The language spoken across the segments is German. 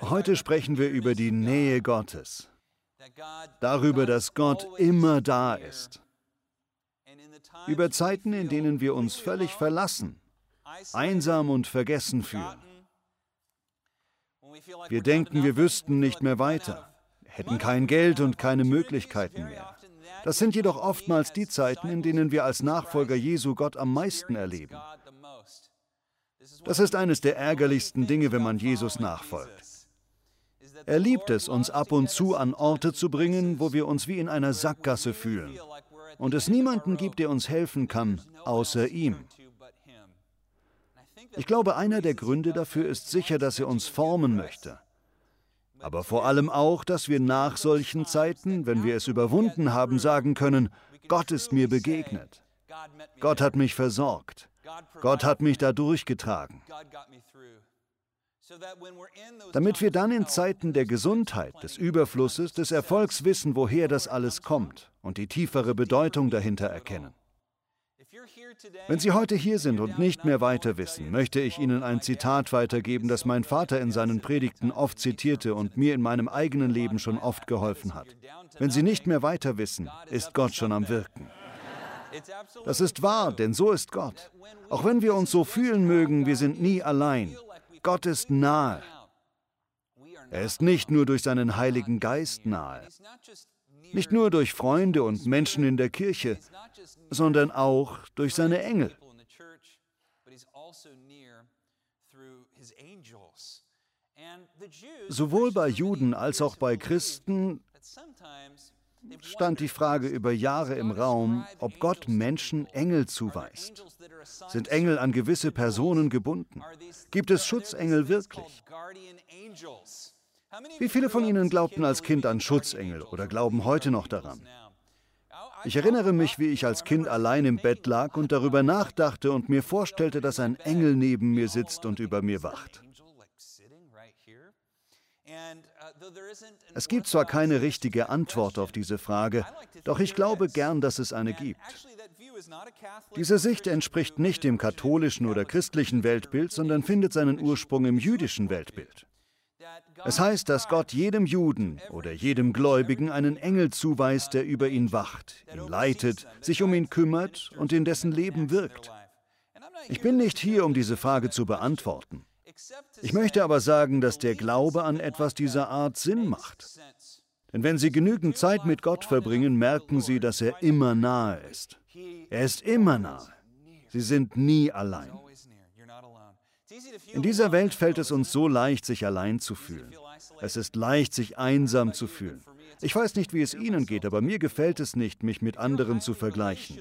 Heute sprechen wir über die Nähe Gottes, darüber, dass Gott immer da ist, über Zeiten, in denen wir uns völlig verlassen, einsam und vergessen fühlen. Wir denken, wir wüssten nicht mehr weiter, hätten kein Geld und keine Möglichkeiten mehr. Das sind jedoch oftmals die Zeiten, in denen wir als Nachfolger Jesu Gott am meisten erleben. Das ist eines der ärgerlichsten Dinge, wenn man Jesus nachfolgt. Er liebt es, uns ab und zu an Orte zu bringen, wo wir uns wie in einer Sackgasse fühlen und es niemanden gibt, der uns helfen kann, außer ihm. Ich glaube, einer der Gründe dafür ist sicher, dass er uns formen möchte. Aber vor allem auch, dass wir nach solchen Zeiten, wenn wir es überwunden haben, sagen können, Gott ist mir begegnet. Gott hat mich versorgt. Gott hat mich da durchgetragen. Damit wir dann in Zeiten der Gesundheit, des Überflusses, des Erfolgs wissen, woher das alles kommt und die tiefere Bedeutung dahinter erkennen. Wenn Sie heute hier sind und nicht mehr weiter wissen, möchte ich Ihnen ein Zitat weitergeben, das mein Vater in seinen Predigten oft zitierte und mir in meinem eigenen Leben schon oft geholfen hat. Wenn Sie nicht mehr weiter wissen, ist Gott schon am Wirken. Das ist wahr, denn so ist Gott. Auch wenn wir uns so fühlen mögen, wir sind nie allein. Gott ist nahe. Er ist nicht nur durch seinen Heiligen Geist nahe, nicht nur durch Freunde und Menschen in der Kirche, sondern auch durch seine Engel. Sowohl bei Juden als auch bei Christen stand die Frage über Jahre im Raum, ob Gott Menschen Engel zuweist. Sind Engel an gewisse Personen gebunden? Gibt es Schutzengel wirklich? Wie viele von Ihnen glaubten als Kind an Schutzengel oder glauben heute noch daran? Ich erinnere mich, wie ich als Kind allein im Bett lag und darüber nachdachte und mir vorstellte, dass ein Engel neben mir sitzt und über mir wacht. Es gibt zwar keine richtige Antwort auf diese Frage, doch ich glaube gern, dass es eine gibt. Diese Sicht entspricht nicht dem katholischen oder christlichen Weltbild, sondern findet seinen Ursprung im jüdischen Weltbild. Es heißt, dass Gott jedem Juden oder jedem Gläubigen einen Engel zuweist, der über ihn wacht, ihn leitet, sich um ihn kümmert und in dessen Leben wirkt. Ich bin nicht hier, um diese Frage zu beantworten. Ich möchte aber sagen, dass der Glaube an etwas dieser Art Sinn macht. Denn wenn Sie genügend Zeit mit Gott verbringen, merken Sie, dass er immer nahe ist. Er ist immer nahe. Sie sind nie allein. In dieser Welt fällt es uns so leicht, sich allein zu fühlen. Es ist leicht, sich einsam zu fühlen. Ich weiß nicht, wie es Ihnen geht, aber mir gefällt es nicht, mich mit anderen zu vergleichen.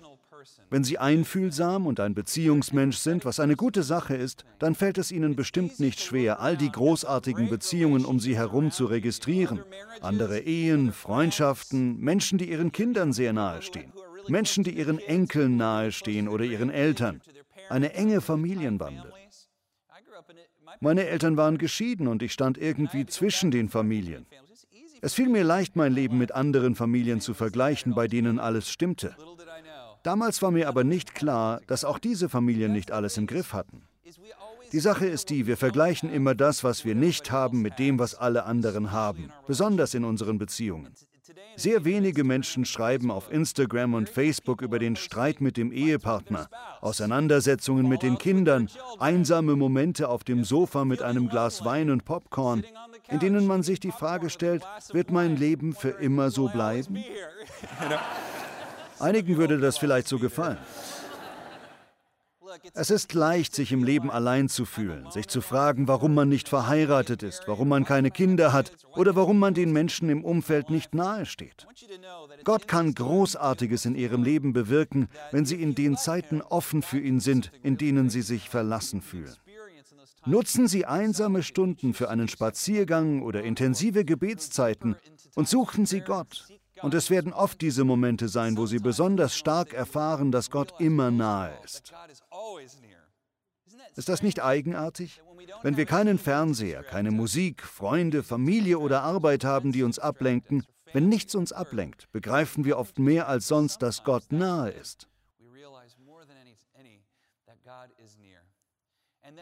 Wenn Sie einfühlsam und ein Beziehungsmensch sind, was eine gute Sache ist, dann fällt es Ihnen bestimmt nicht schwer, all die großartigen Beziehungen um Sie herum zu registrieren. Andere Ehen, Freundschaften, Menschen, die ihren Kindern sehr nahestehen, Menschen, die ihren Enkeln nahestehen oder ihren Eltern. Eine enge Familienbande. Meine Eltern waren geschieden und ich stand irgendwie zwischen den Familien. Es fiel mir leicht, mein Leben mit anderen Familien zu vergleichen, bei denen alles stimmte. Damals war mir aber nicht klar, dass auch diese Familien nicht alles im Griff hatten. Die Sache ist die, wir vergleichen immer das, was wir nicht haben, mit dem, was alle anderen haben, besonders in unseren Beziehungen. Sehr wenige Menschen schreiben auf Instagram und Facebook über den Streit mit dem Ehepartner, Auseinandersetzungen mit den Kindern, einsame Momente auf dem Sofa mit einem Glas Wein und Popcorn, in denen man sich die Frage stellt, wird mein Leben für immer so bleiben? Einigen würde das vielleicht so gefallen. Es ist leicht, sich im Leben allein zu fühlen, sich zu fragen, warum man nicht verheiratet ist, warum man keine Kinder hat oder warum man den Menschen im Umfeld nicht nahesteht. Gott kann Großartiges in ihrem Leben bewirken, wenn sie in den Zeiten offen für ihn sind, in denen sie sich verlassen fühlen. Nutzen Sie einsame Stunden für einen Spaziergang oder intensive Gebetszeiten und suchen Sie Gott. Und es werden oft diese Momente sein, wo Sie besonders stark erfahren, dass Gott immer nahe ist. Ist das nicht eigenartig? Wenn wir keinen Fernseher, keine Musik, Freunde, Familie oder Arbeit haben, die uns ablenken, wenn nichts uns ablenkt, begreifen wir oft mehr als sonst, dass Gott nahe ist.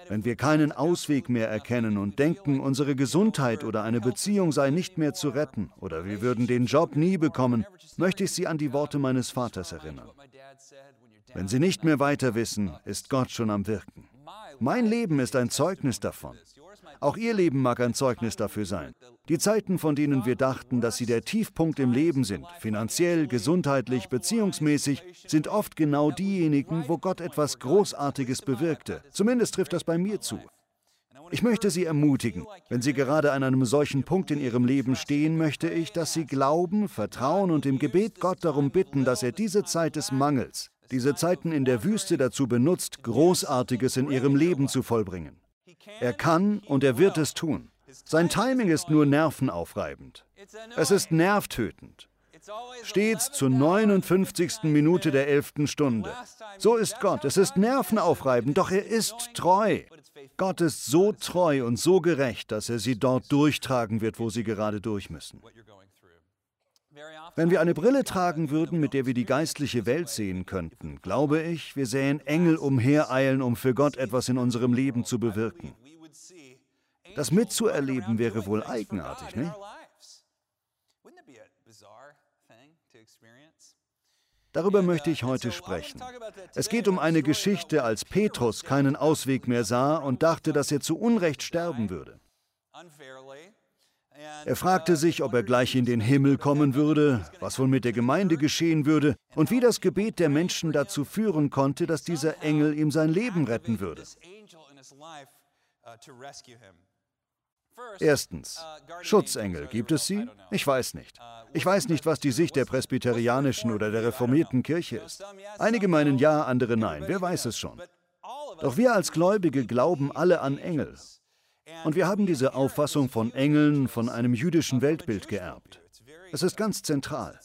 Wenn wir keinen Ausweg mehr erkennen und denken, unsere Gesundheit oder eine Beziehung sei nicht mehr zu retten oder wir würden den Job nie bekommen, möchte ich Sie an die Worte meines Vaters erinnern. Wenn Sie nicht mehr weiter wissen, ist Gott schon am Wirken. Mein Leben ist ein Zeugnis davon. Auch Ihr Leben mag ein Zeugnis dafür sein. Die Zeiten, von denen wir dachten, dass sie der Tiefpunkt im Leben sind, finanziell, gesundheitlich, beziehungsmäßig, sind oft genau diejenigen, wo Gott etwas Großartiges bewirkte. Zumindest trifft das bei mir zu. Ich möchte Sie ermutigen, wenn Sie gerade an einem solchen Punkt in Ihrem Leben stehen, möchte ich, dass Sie glauben, vertrauen und im Gebet Gott darum bitten, dass er diese Zeit des Mangels, diese Zeiten in der Wüste dazu benutzt, Großartiges in Ihrem Leben zu vollbringen. Er kann und er wird es tun. Sein Timing ist nur nervenaufreibend. Es ist nervtötend. Stets zur 59. Minute der 11. Stunde. So ist Gott. Es ist nervenaufreibend, doch er ist treu. Gott ist so treu und so gerecht, dass er sie dort durchtragen wird, wo sie gerade durch müssen. Wenn wir eine Brille tragen würden, mit der wir die geistliche Welt sehen könnten, glaube ich, wir sähen Engel umhereilen, um für Gott etwas in unserem Leben zu bewirken. Das mitzuerleben wäre wohl eigenartig, ne? Darüber möchte ich heute sprechen. Es geht um eine Geschichte, als Petrus keinen Ausweg mehr sah und dachte, dass er zu Unrecht sterben würde. Er fragte sich, ob er gleich in den Himmel kommen würde, was wohl mit der Gemeinde geschehen würde und wie das Gebet der Menschen dazu führen konnte, dass dieser Engel ihm sein Leben retten würde. Erstens, Schutzengel, gibt es sie? Ich weiß nicht. Ich weiß nicht, was die Sicht der presbyterianischen oder der reformierten Kirche ist. Einige meinen ja, andere nein, wer weiß es schon. Doch wir als Gläubige glauben alle an Engel. Und wir haben diese Auffassung von Engeln von einem jüdischen Weltbild geerbt. Es ist ganz zentral.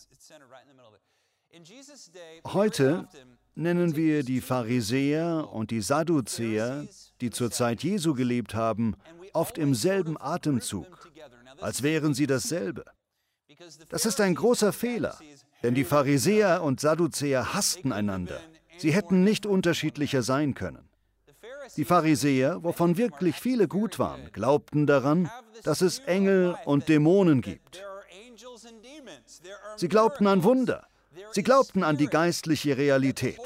Heute nennen wir die Pharisäer und die Sadduzäer, die zur Zeit Jesu gelebt haben, oft im selben Atemzug, als wären sie dasselbe. Das ist ein großer Fehler, denn die Pharisäer und Sadduzäer hassten einander. Sie hätten nicht unterschiedlicher sein können. Die Pharisäer, wovon wirklich viele gut waren, glaubten daran, dass es Engel und Dämonen gibt. Sie glaubten an Wunder. Sie glaubten an die geistliche Realität.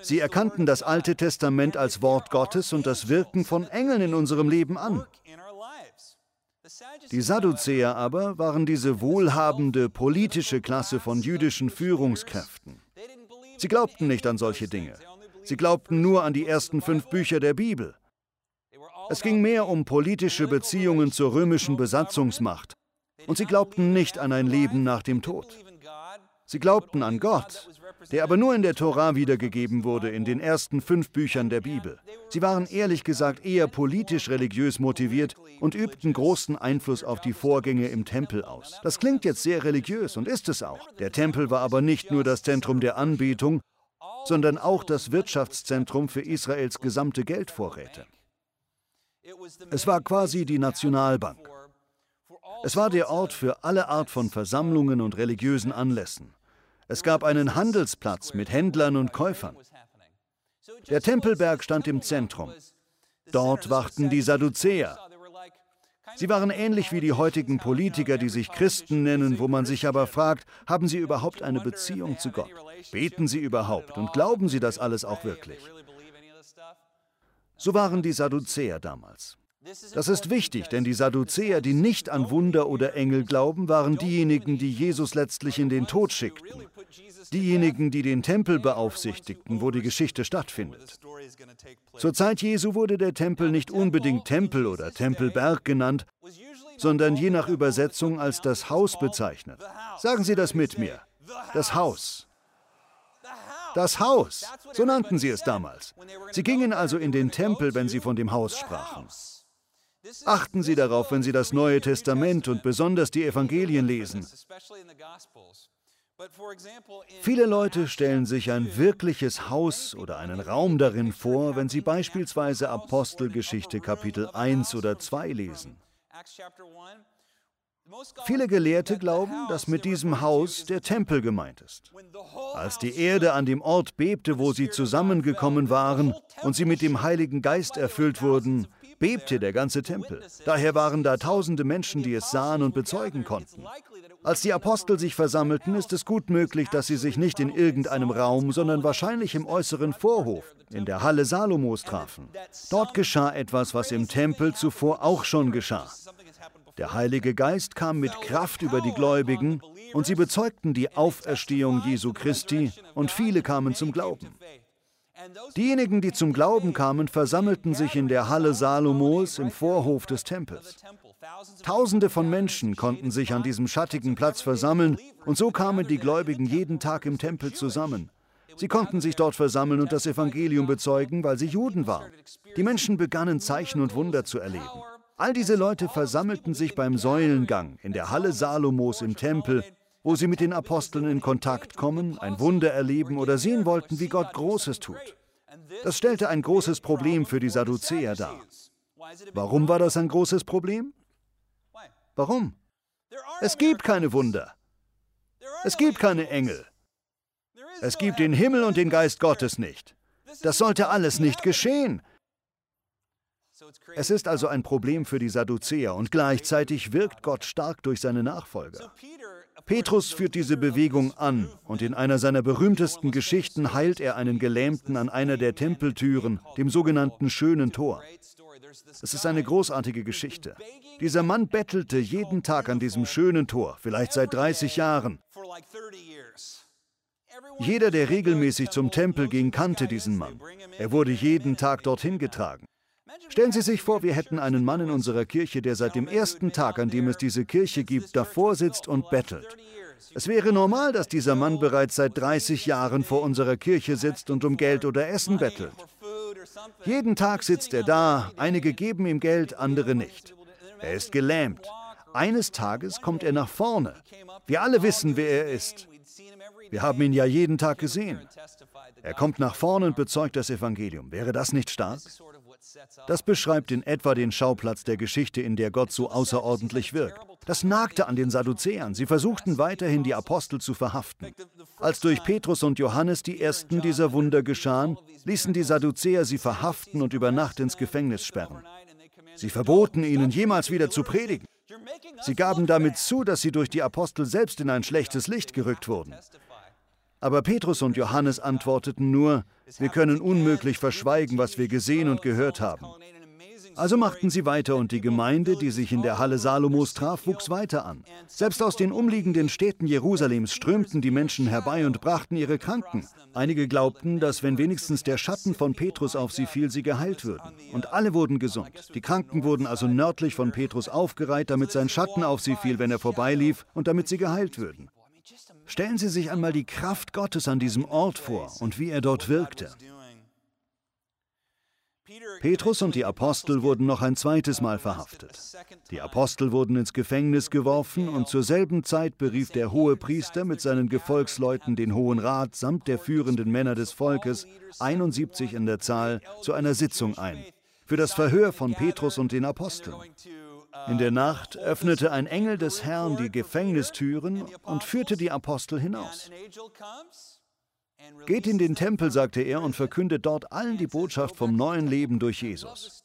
Sie erkannten das Alte Testament als Wort Gottes und das Wirken von Engeln in unserem Leben an. Die Sadduzäer aber waren diese wohlhabende politische Klasse von jüdischen Führungskräften. Sie glaubten nicht an solche Dinge. Sie glaubten nur an die ersten fünf Bücher der Bibel. Es ging mehr um politische Beziehungen zur römischen Besatzungsmacht. Und sie glaubten nicht an ein Leben nach dem Tod. Sie glaubten an Gott, der aber nur in der Tora wiedergegeben wurde, in den ersten fünf Büchern der Bibel. Sie waren ehrlich gesagt eher politisch-religiös motiviert und übten großen Einfluss auf die Vorgänge im Tempel aus. Das klingt jetzt sehr religiös und ist es auch. Der Tempel war aber nicht nur das Zentrum der Anbetung, sondern auch das Wirtschaftszentrum für Israels gesamte Geldvorräte. Es war quasi die Nationalbank. Es war der Ort für alle Art von Versammlungen und religiösen Anlässen. Es gab einen Handelsplatz mit Händlern und Käufern. Der Tempelberg stand im Zentrum. Dort wachten die Sadduzäer. Sie waren ähnlich wie die heutigen Politiker, die sich Christen nennen, wo man sich aber fragt, haben sie überhaupt eine Beziehung zu Gott? Beten sie überhaupt und glauben sie das alles auch wirklich? So waren die Sadduzäer damals. Das ist wichtig, denn die Sadduzäer, die nicht an Wunder oder Engel glauben, waren diejenigen, die Jesus letztlich in den Tod schickten. Diejenigen, die den Tempel beaufsichtigten, wo die Geschichte stattfindet. Zur Zeit Jesu wurde der Tempel nicht unbedingt Tempel oder Tempelberg genannt, sondern je nach Übersetzung als das Haus bezeichnet. Sagen Sie das mit mir. Das Haus. Das Haus, so nannten sie es damals. Sie gingen also in den Tempel, wenn sie von dem Haus sprachen. Achten Sie darauf, wenn Sie das Neue Testament und besonders die Evangelien lesen. Viele Leute stellen sich ein wirkliches Haus oder einen Raum darin vor, wenn sie beispielsweise Apostelgeschichte Kapitel 1 oder 2 lesen. Viele Gelehrte glauben, dass mit diesem Haus der Tempel gemeint ist. Als die Erde an dem Ort bebte, wo sie zusammengekommen waren und sie mit dem Heiligen Geist erfüllt wurden, bebte der ganze Tempel. Daher waren da tausende Menschen, die es sahen und bezeugen konnten. Als die Apostel sich versammelten, ist es gut möglich, dass sie sich nicht in irgendeinem Raum, sondern wahrscheinlich im äußeren Vorhof, in der Halle Salomos trafen. Dort geschah etwas, was im Tempel zuvor auch schon geschah. Der Heilige Geist kam mit Kraft über die Gläubigen und sie bezeugten die Auferstehung Jesu Christi und viele kamen zum Glauben. Diejenigen, die zum Glauben kamen, versammelten sich in der Halle Salomos im Vorhof des Tempels. Tausende von Menschen konnten sich an diesem schattigen Platz versammeln und so kamen die Gläubigen jeden Tag im Tempel zusammen. Sie konnten sich dort versammeln und das Evangelium bezeugen, weil sie Juden waren. Die Menschen begannen Zeichen und Wunder zu erleben. All diese Leute versammelten sich beim Säulengang in der Halle Salomos im Tempel, wo sie mit den Aposteln in Kontakt kommen, ein Wunder erleben oder sehen wollten, wie Gott Großes tut. Das stellte ein großes Problem für die Sadduzäer dar. Warum war das ein großes Problem? Warum? Es gibt keine Wunder. Es gibt keine Engel. Es gibt den Himmel und den Geist Gottes nicht. Das sollte alles nicht geschehen. Es ist also ein Problem für die Sadduzäer und gleichzeitig wirkt Gott stark durch seine Nachfolger. Petrus führt diese Bewegung an und in einer seiner berühmtesten Geschichten heilt er einen Gelähmten an einer der Tempeltüren, dem sogenannten schönen Tor. Es ist eine großartige Geschichte. Dieser Mann bettelte jeden Tag an diesem schönen Tor, vielleicht seit 30 Jahren. Jeder, der regelmäßig zum Tempel ging, kannte diesen Mann. Er wurde jeden Tag dorthin getragen. Stellen Sie sich vor, wir hätten einen Mann in unserer Kirche, der seit dem ersten Tag, an dem es diese Kirche gibt, davor sitzt und bettelt. Es wäre normal, dass dieser Mann bereits seit 30 Jahren vor unserer Kirche sitzt und um Geld oder Essen bettelt. Jeden Tag sitzt er da, einige geben ihm Geld, andere nicht. Er ist gelähmt. Eines Tages kommt er nach vorne. Wir alle wissen, wer er ist. Wir haben ihn ja jeden Tag gesehen. Er kommt nach vorne und bezeugt das Evangelium. Wäre das nicht stark? Das beschreibt in etwa den Schauplatz der Geschichte, in der Gott so außerordentlich wirkt. Das nagte an den Sadduzäern. Sie versuchten weiterhin, die Apostel zu verhaften. Als durch Petrus und Johannes die ersten dieser Wunder geschahen, ließen die Sadduzäer sie verhaften und über Nacht ins Gefängnis sperren. Sie verboten ihnen, jemals wieder zu predigen. Sie gaben damit zu, dass sie durch die Apostel selbst in ein schlechtes Licht gerückt wurden. Aber Petrus und Johannes antworteten nur, wir können unmöglich verschweigen, was wir gesehen und gehört haben. Also machten sie weiter und die Gemeinde, die sich in der Halle Salomos traf, wuchs weiter an. Selbst aus den umliegenden Städten Jerusalems strömten die Menschen herbei und brachten ihre Kranken. Einige glaubten, dass wenn wenigstens der Schatten von Petrus auf sie fiel, sie geheilt würden. Und alle wurden gesund. Die Kranken wurden also nördlich von Petrus aufgereiht, damit sein Schatten auf sie fiel, wenn er vorbeilief, und damit sie geheilt würden. Stellen Sie sich einmal die Kraft Gottes an diesem Ort vor und wie er dort wirkte. Petrus und die Apostel wurden noch ein zweites Mal verhaftet. Die Apostel wurden ins Gefängnis geworfen und zur selben Zeit berief der hohe Priester mit seinen Gefolgsleuten den Hohen Rat samt der führenden Männer des Volkes, 71 in der Zahl, zu einer Sitzung ein, für das Verhör von Petrus und den Aposteln. In der Nacht öffnete ein Engel des Herrn die Gefängnistüren und führte die Apostel hinaus. Geht in den Tempel, sagte er, und verkündet dort allen die Botschaft vom neuen Leben durch Jesus.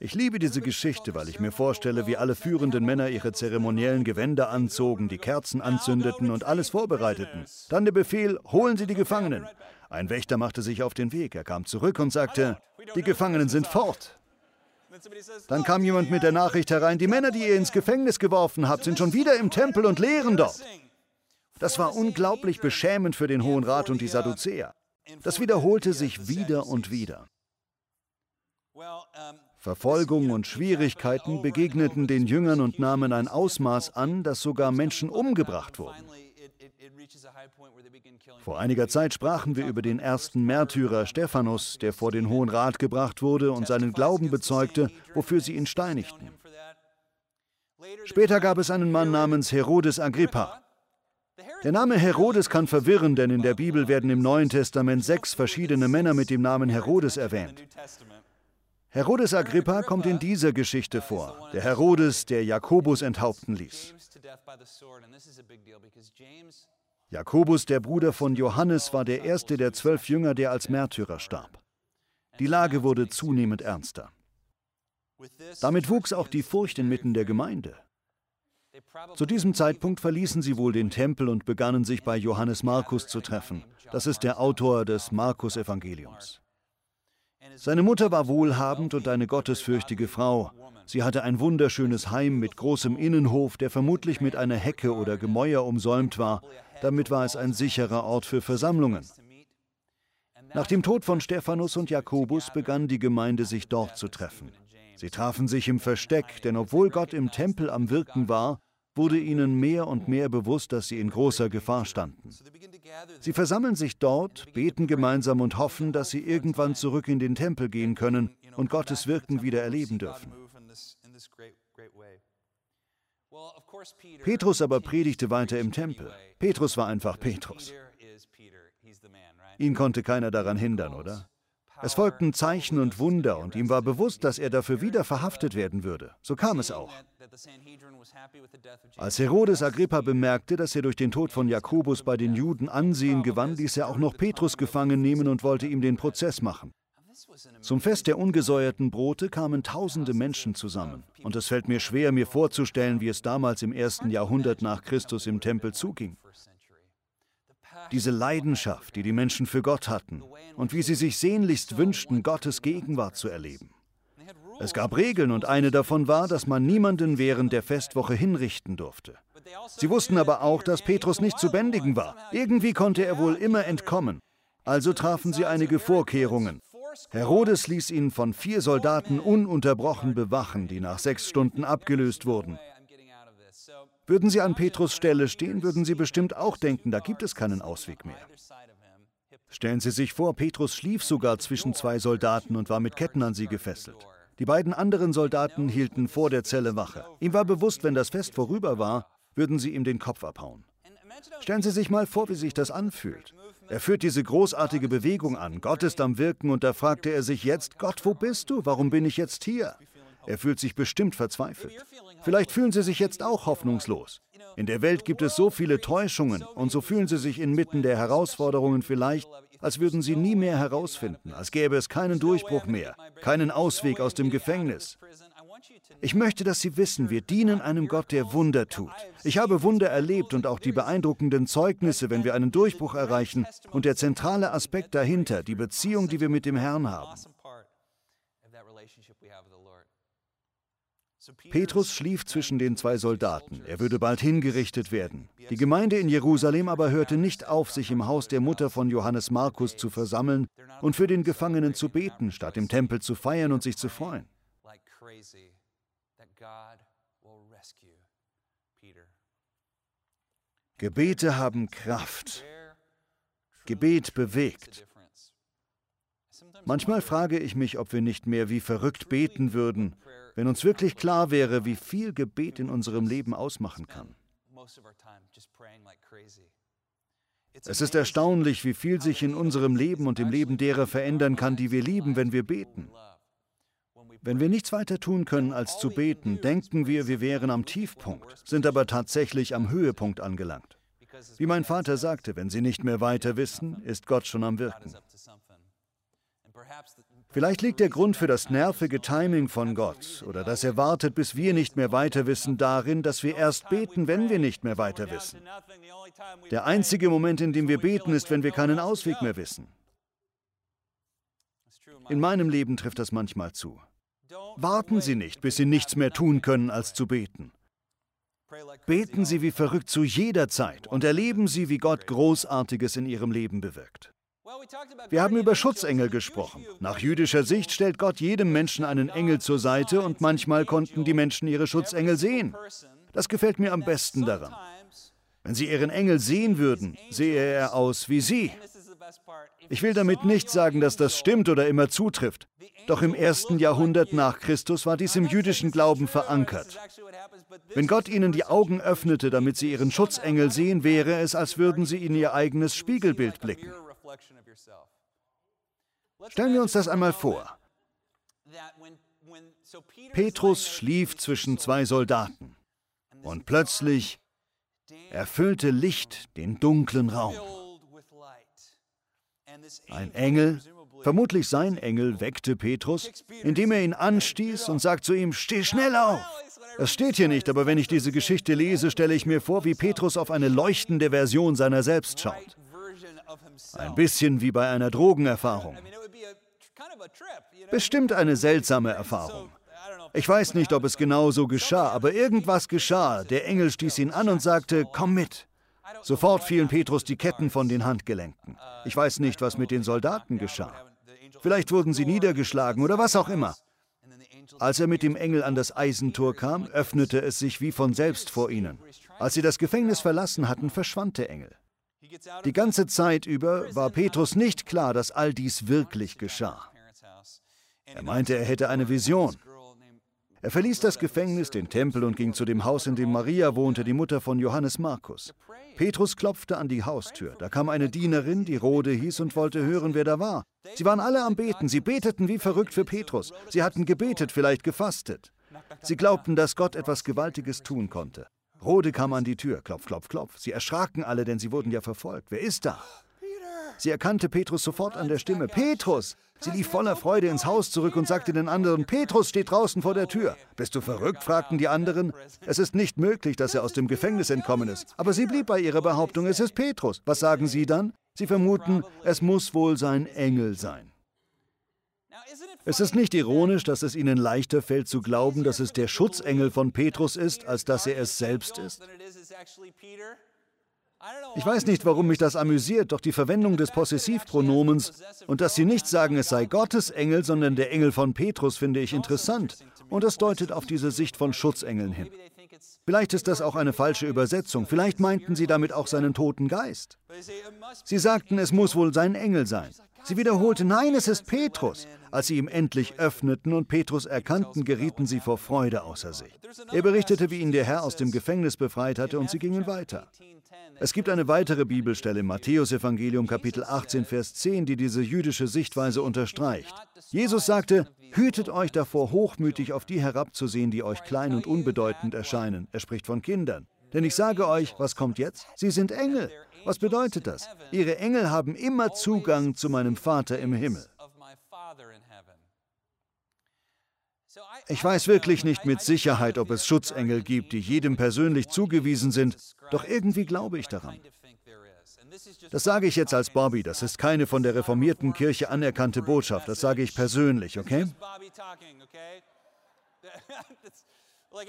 Ich liebe diese Geschichte, weil ich mir vorstelle, wie alle führenden Männer ihre zeremoniellen Gewänder anzogen, die Kerzen anzündeten und alles vorbereiteten. Dann der Befehl, holen Sie die Gefangenen. Ein Wächter machte sich auf den Weg. Er kam zurück und sagte, die Gefangenen sind fort. Dann kam jemand mit der Nachricht herein, die Männer, die ihr ins Gefängnis geworfen habt, sind schon wieder im Tempel und lehren dort. Das war unglaublich beschämend für den Hohen Rat und die Sadduzäer. Das wiederholte sich wieder und wieder. Verfolgung und Schwierigkeiten begegneten den Jüngern und nahmen ein Ausmaß an, dass sogar Menschen umgebracht wurden. Vor einiger Zeit sprachen wir über den ersten Märtyrer Stephanus, der vor den Hohen Rat gebracht wurde und seinen Glauben bezeugte, wofür sie ihn steinigten. Später gab es einen Mann namens Herodes Agrippa. Der Name Herodes kann verwirren, denn in der Bibel werden im Neuen Testament sechs verschiedene Männer mit dem Namen Herodes erwähnt. Herodes Agrippa kommt in dieser Geschichte vor, der Herodes, der Jakobus enthaupten ließ. Jakobus, der Bruder von Johannes, war der erste der zwölf Jünger, der als Märtyrer starb. Die Lage wurde zunehmend ernster. Damit wuchs auch die Furcht inmitten der Gemeinde. Zu diesem Zeitpunkt verließen sie wohl den Tempel und begannen sich bei Johannes Markus zu treffen. Das ist der Autor des Markus-Evangeliums. Seine Mutter war wohlhabend und eine gottesfürchtige Frau. Sie hatte ein wunderschönes Heim mit großem Innenhof, der vermutlich mit einer Hecke oder Gemäuer umsäumt war. Damit war es ein sicherer Ort für Versammlungen. Nach dem Tod von Stephanus und Jakobus begann die Gemeinde sich dort zu treffen. Sie trafen sich im Versteck, denn obwohl Gott im Tempel am Wirken war, wurde ihnen mehr und mehr bewusst, dass sie in großer Gefahr standen. Sie versammeln sich dort, beten gemeinsam und hoffen, dass sie irgendwann zurück in den Tempel gehen können und Gottes Wirken wieder erleben dürfen. Petrus aber predigte weiter im Tempel. Petrus war einfach Petrus. Ihn konnte keiner daran hindern, oder? Es folgten Zeichen und Wunder und ihm war bewusst, dass er dafür wieder verhaftet werden würde. So kam es auch. Als Herodes Agrippa bemerkte, dass er durch den Tod von Jakobus bei den Juden Ansehen gewann, ließ er auch noch Petrus gefangen nehmen und wollte ihm den Prozess machen. Zum Fest der ungesäuerten Brote kamen tausende Menschen zusammen. Und es fällt mir schwer, mir vorzustellen, wie es damals im ersten Jahrhundert nach Christus im Tempel zuging diese Leidenschaft, die die Menschen für Gott hatten und wie sie sich sehnlichst wünschten, Gottes Gegenwart zu erleben. Es gab Regeln und eine davon war, dass man niemanden während der Festwoche hinrichten durfte. Sie wussten aber auch, dass Petrus nicht zu bändigen war. Irgendwie konnte er wohl immer entkommen. Also trafen sie einige Vorkehrungen. Herodes ließ ihn von vier Soldaten ununterbrochen bewachen, die nach sechs Stunden abgelöst wurden. Würden Sie an Petrus Stelle stehen, würden Sie bestimmt auch denken, da gibt es keinen Ausweg mehr. Stellen Sie sich vor, Petrus schlief sogar zwischen zwei Soldaten und war mit Ketten an sie gefesselt. Die beiden anderen Soldaten hielten vor der Zelle Wache. Ihm war bewusst, wenn das Fest vorüber war, würden sie ihm den Kopf abhauen. Stellen Sie sich mal vor, wie sich das anfühlt. Er führt diese großartige Bewegung an. Gott ist am Wirken und da fragte er sich jetzt, Gott, wo bist du? Warum bin ich jetzt hier? Er fühlt sich bestimmt verzweifelt. Vielleicht fühlen Sie sich jetzt auch hoffnungslos. In der Welt gibt es so viele Täuschungen und so fühlen Sie sich inmitten der Herausforderungen vielleicht, als würden Sie nie mehr herausfinden, als gäbe es keinen Durchbruch mehr, keinen Ausweg aus dem Gefängnis. Ich möchte, dass Sie wissen, wir dienen einem Gott, der Wunder tut. Ich habe Wunder erlebt und auch die beeindruckenden Zeugnisse, wenn wir einen Durchbruch erreichen und der zentrale Aspekt dahinter, die Beziehung, die wir mit dem Herrn haben. Petrus schlief zwischen den zwei Soldaten. Er würde bald hingerichtet werden. Die Gemeinde in Jerusalem aber hörte nicht auf, sich im Haus der Mutter von Johannes Markus zu versammeln und für den Gefangenen zu beten, statt im Tempel zu feiern und sich zu freuen. Gebete haben Kraft. Gebet bewegt. Manchmal frage ich mich, ob wir nicht mehr wie verrückt beten würden, wenn uns wirklich klar wäre, wie viel Gebet in unserem Leben ausmachen kann. Es ist erstaunlich, wie viel sich in unserem Leben und im Leben derer verändern kann, die wir lieben, wenn wir beten. Wenn wir nichts weiter tun können als zu beten, denken wir, wir wären am Tiefpunkt, sind aber tatsächlich am Höhepunkt angelangt. Wie mein Vater sagte, wenn Sie nicht mehr weiter wissen, ist Gott schon am Wirken. Vielleicht liegt der Grund für das nervige Timing von Gott oder dass er wartet, bis wir nicht mehr weiter wissen, darin, dass wir erst beten, wenn wir nicht mehr weiter wissen. Der einzige Moment, in dem wir beten, ist, wenn wir keinen Ausweg mehr wissen. In meinem Leben trifft das manchmal zu. Warten Sie nicht, bis Sie nichts mehr tun können, als zu beten. Beten Sie wie verrückt zu jeder Zeit und erleben Sie, wie Gott Großartiges in Ihrem Leben bewirkt. Wir haben über Schutzengel gesprochen. Nach jüdischer Sicht stellt Gott jedem Menschen einen Engel zur Seite und manchmal konnten die Menschen ihre Schutzengel sehen. Das gefällt mir am besten daran. Wenn sie ihren Engel sehen würden, sehe er aus wie sie. Ich will damit nicht sagen, dass das stimmt oder immer zutrifft. Doch im ersten Jahrhundert nach Christus war dies im jüdischen Glauben verankert. Wenn Gott ihnen die Augen öffnete, damit sie ihren Schutzengel sehen, wäre es, als würden sie in ihr eigenes Spiegelbild blicken. Stellen wir uns das einmal vor. Petrus schlief zwischen zwei Soldaten und plötzlich erfüllte Licht den dunklen Raum. Ein Engel, vermutlich sein Engel, weckte Petrus, indem er ihn anstieß und sagt zu ihm, steh schnell auf. Es steht hier nicht, aber wenn ich diese Geschichte lese, stelle ich mir vor, wie Petrus auf eine leuchtende Version seiner selbst schaut. Ein bisschen wie bei einer Drogenerfahrung. Bestimmt eine seltsame Erfahrung. Ich weiß nicht, ob es genau so geschah, aber irgendwas geschah. Der Engel stieß ihn an und sagte, komm mit. Sofort fielen Petrus die Ketten von den Handgelenken. Ich weiß nicht, was mit den Soldaten geschah. Vielleicht wurden sie niedergeschlagen oder was auch immer. Als er mit dem Engel an das Eisentor kam, öffnete es sich wie von selbst vor ihnen. Als sie das Gefängnis verlassen hatten, verschwand der Engel. Die ganze Zeit über war Petrus nicht klar, dass all dies wirklich geschah. Er meinte, er hätte eine Vision. Er verließ das Gefängnis, den Tempel und ging zu dem Haus, in dem Maria wohnte, die Mutter von Johannes Markus. Petrus klopfte an die Haustür. Da kam eine Dienerin, die Rode hieß, und wollte hören, wer da war. Sie waren alle am Beten. Sie beteten wie verrückt für Petrus. Sie hatten gebetet, vielleicht gefastet. Sie glaubten, dass Gott etwas Gewaltiges tun konnte. Rode kam an die Tür. Klopf, klopf, klopf. Sie erschraken alle, denn sie wurden ja verfolgt. Wer ist da? Sie erkannte Petrus sofort an der Stimme. Petrus! Sie lief voller Freude ins Haus zurück und sagte den anderen, Petrus steht draußen vor der Tür. Bist du verrückt? fragten die anderen. Es ist nicht möglich, dass er aus dem Gefängnis entkommen ist. Aber sie blieb bei ihrer Behauptung, es ist Petrus. Was sagen Sie dann? Sie vermuten, es muss wohl sein Engel sein. Es ist nicht ironisch, dass es ihnen leichter fällt zu glauben, dass es der Schutzengel von Petrus ist, als dass er es selbst ist? Ich weiß nicht, warum mich das amüsiert, doch die Verwendung des Possessivpronomens und dass sie nicht sagen, es sei Gottes Engel, sondern der Engel von Petrus, finde ich interessant. Und es deutet auf diese Sicht von Schutzengeln hin. Vielleicht ist das auch eine falsche Übersetzung. Vielleicht meinten sie damit auch seinen toten Geist. Sie sagten, es muss wohl sein Engel sein. Sie wiederholte, nein, es ist Petrus. Als sie ihm endlich öffneten und Petrus erkannten, gerieten sie vor Freude außer sich. Er berichtete, wie ihn der Herr aus dem Gefängnis befreit hatte, und sie gingen weiter. Es gibt eine weitere Bibelstelle im Matthäusevangelium Kapitel 18, Vers 10, die diese jüdische Sichtweise unterstreicht. Jesus sagte, Hütet euch davor, hochmütig auf die herabzusehen, die euch klein und unbedeutend erscheinen. Er spricht von Kindern. Denn ich sage euch, was kommt jetzt? Sie sind Engel. Was bedeutet das? Ihre Engel haben immer Zugang zu meinem Vater im Himmel. Ich weiß wirklich nicht mit Sicherheit, ob es Schutzengel gibt, die jedem persönlich zugewiesen sind, doch irgendwie glaube ich daran. Das sage ich jetzt als Bobby, das ist keine von der reformierten Kirche anerkannte Botschaft, das sage ich persönlich, okay?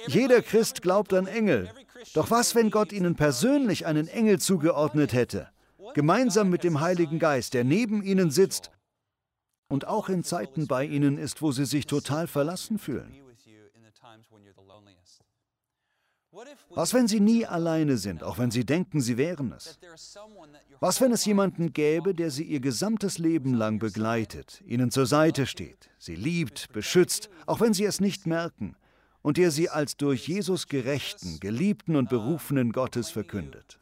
Jeder Christ glaubt an Engel. Doch was, wenn Gott ihnen persönlich einen Engel zugeordnet hätte, gemeinsam mit dem Heiligen Geist, der neben ihnen sitzt und auch in Zeiten bei ihnen ist, wo sie sich total verlassen fühlen? Was, wenn sie nie alleine sind, auch wenn sie denken, sie wären es? Was, wenn es jemanden gäbe, der sie ihr gesamtes Leben lang begleitet, ihnen zur Seite steht, sie liebt, beschützt, auch wenn sie es nicht merken, und der sie als durch Jesus gerechten, geliebten und berufenen Gottes verkündet?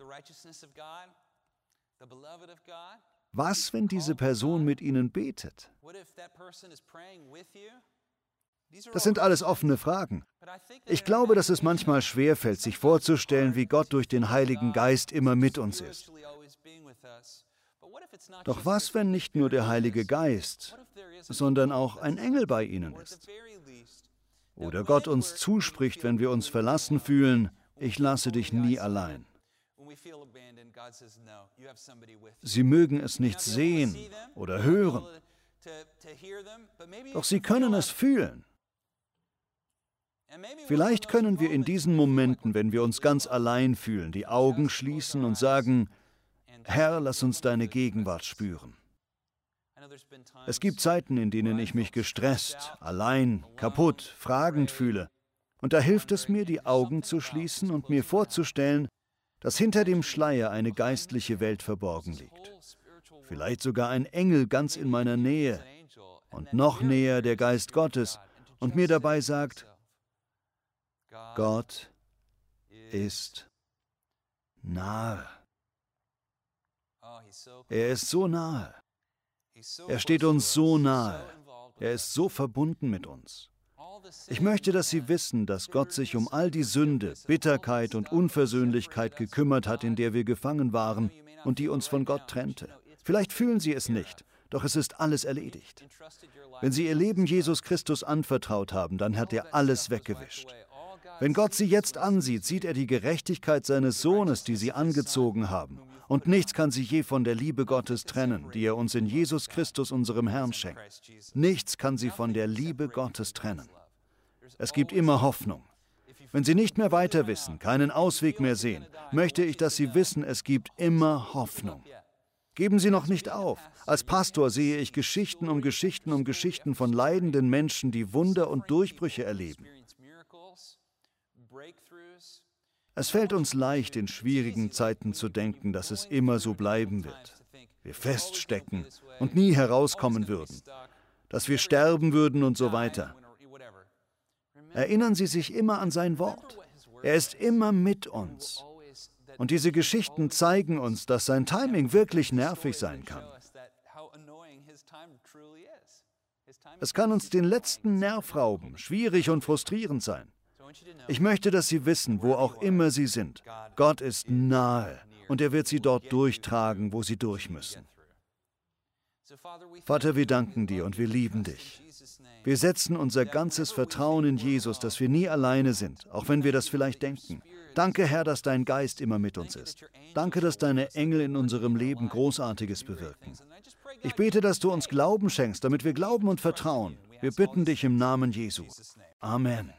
Was, wenn diese Person mit ihnen betet? Das sind alles offene Fragen. Ich glaube, dass es manchmal schwerfällt, sich vorzustellen, wie Gott durch den Heiligen Geist immer mit uns ist. Doch was, wenn nicht nur der Heilige Geist, sondern auch ein Engel bei ihnen ist? Oder Gott uns zuspricht, wenn wir uns verlassen fühlen, ich lasse dich nie allein. Sie mögen es nicht sehen oder hören, doch sie können es fühlen. Vielleicht können wir in diesen Momenten, wenn wir uns ganz allein fühlen, die Augen schließen und sagen, Herr, lass uns deine Gegenwart spüren. Es gibt Zeiten, in denen ich mich gestresst, allein, kaputt, fragend fühle. Und da hilft es mir, die Augen zu schließen und mir vorzustellen, dass hinter dem Schleier eine geistliche Welt verborgen liegt. Vielleicht sogar ein Engel ganz in meiner Nähe und noch näher der Geist Gottes und mir dabei sagt, Gott ist nahe. Er ist so nahe. Er steht uns so nahe. Er ist so verbunden mit uns. Ich möchte, dass Sie wissen, dass Gott sich um all die Sünde, Bitterkeit und Unversöhnlichkeit gekümmert hat, in der wir gefangen waren und die uns von Gott trennte. Vielleicht fühlen Sie es nicht, doch es ist alles erledigt. Wenn Sie Ihr Leben Jesus Christus anvertraut haben, dann hat er alles weggewischt. Wenn Gott Sie jetzt ansieht, sieht er die Gerechtigkeit seines Sohnes, die Sie angezogen haben. Und nichts kann Sie je von der Liebe Gottes trennen, die er uns in Jesus Christus, unserem Herrn, schenkt. Nichts kann Sie von der Liebe Gottes trennen. Es gibt immer Hoffnung. Wenn Sie nicht mehr weiter wissen, keinen Ausweg mehr sehen, möchte ich, dass Sie wissen, es gibt immer Hoffnung. Geben Sie noch nicht auf. Als Pastor sehe ich Geschichten um Geschichten um Geschichten von leidenden Menschen, die Wunder und Durchbrüche erleben. Es fällt uns leicht, in schwierigen Zeiten zu denken, dass es immer so bleiben wird. Wir feststecken und nie herauskommen würden, dass wir sterben würden und so weiter. Erinnern Sie sich immer an sein Wort. Er ist immer mit uns. Und diese Geschichten zeigen uns, dass sein Timing wirklich nervig sein kann. Es kann uns den letzten Nerv rauben, schwierig und frustrierend sein. Ich möchte, dass Sie wissen, wo auch immer Sie sind, Gott ist nahe und er wird Sie dort durchtragen, wo Sie durch müssen. Vater, wir danken dir und wir lieben dich. Wir setzen unser ganzes Vertrauen in Jesus, dass wir nie alleine sind, auch wenn wir das vielleicht denken. Danke, Herr, dass dein Geist immer mit uns ist. Danke, dass deine Engel in unserem Leben Großartiges bewirken. Ich bete, dass du uns Glauben schenkst, damit wir glauben und vertrauen. Wir bitten dich im Namen Jesu. Amen.